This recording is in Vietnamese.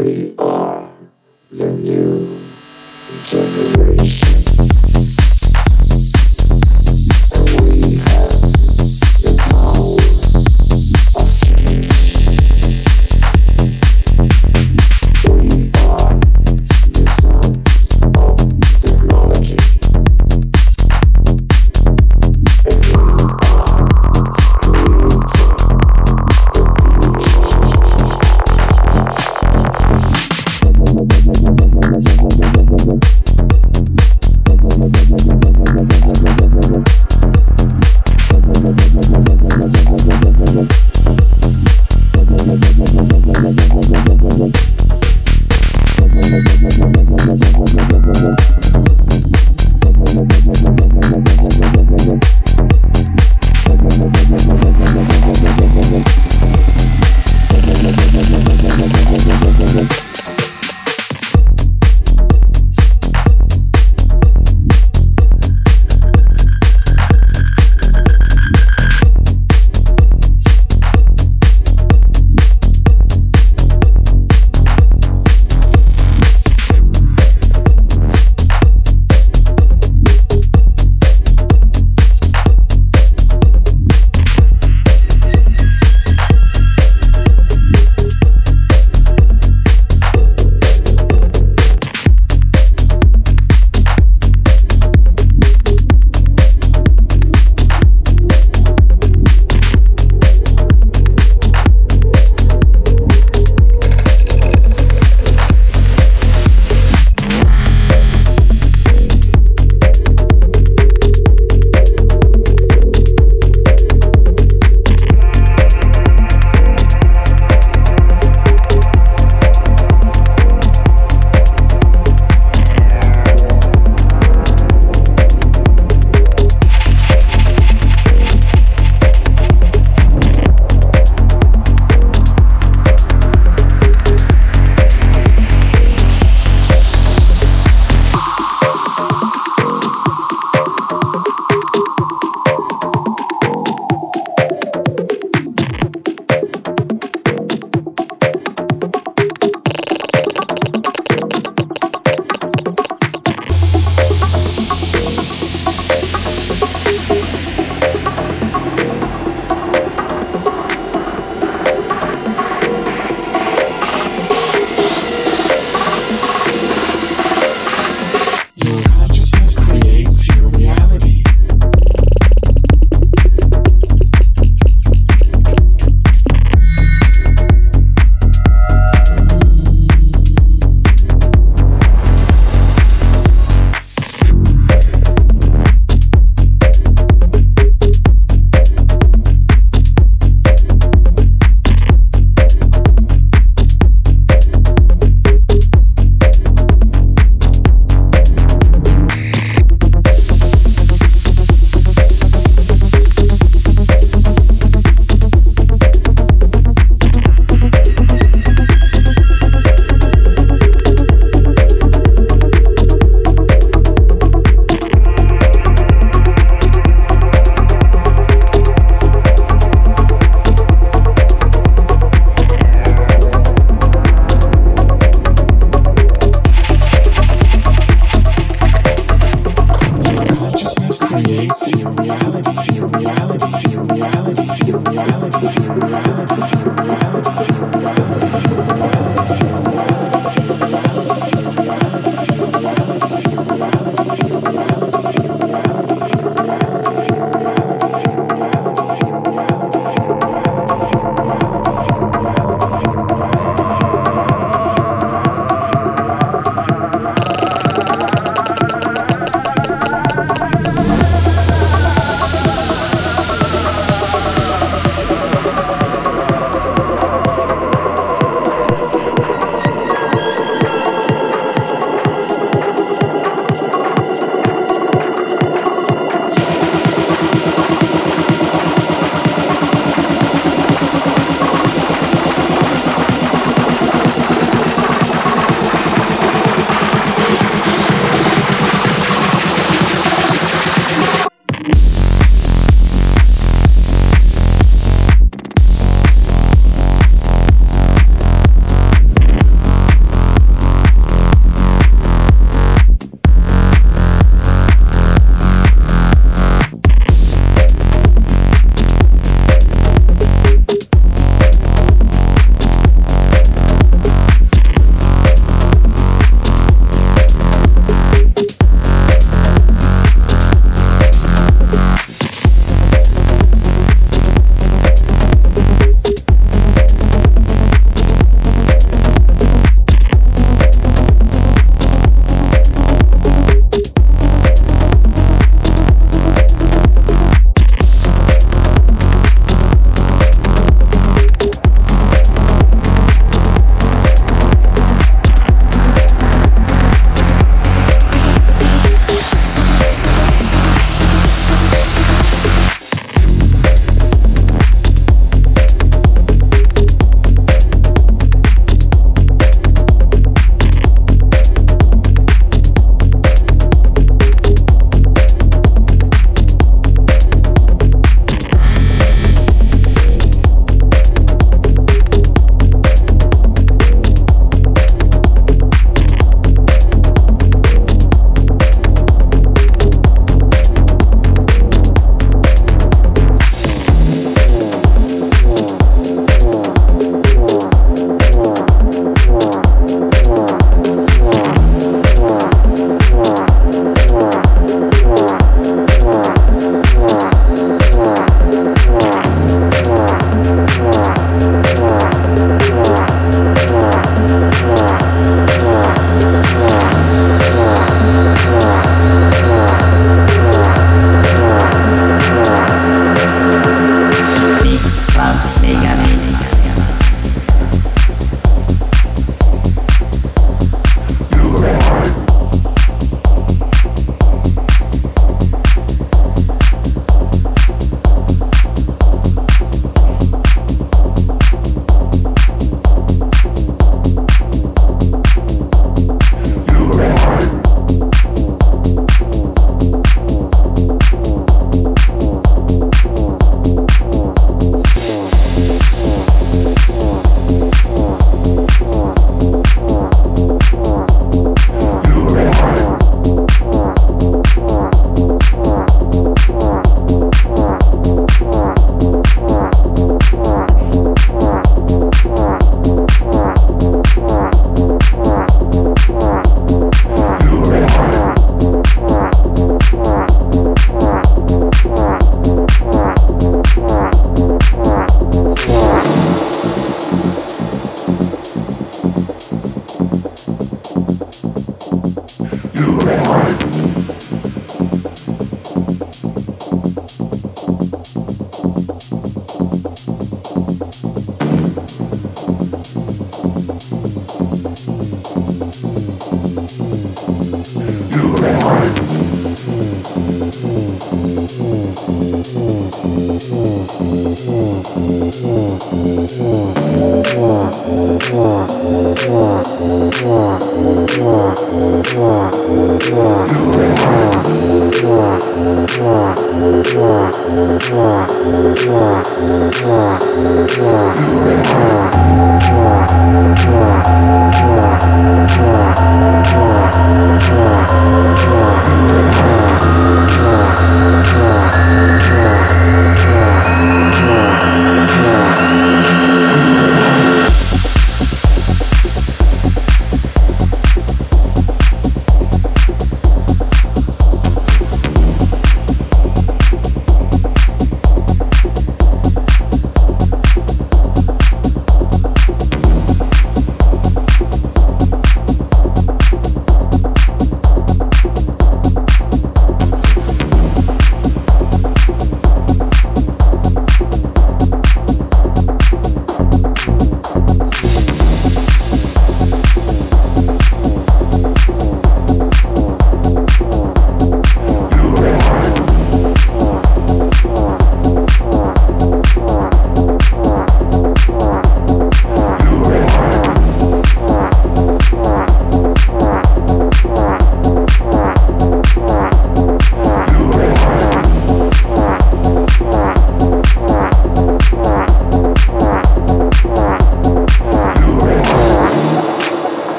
Free.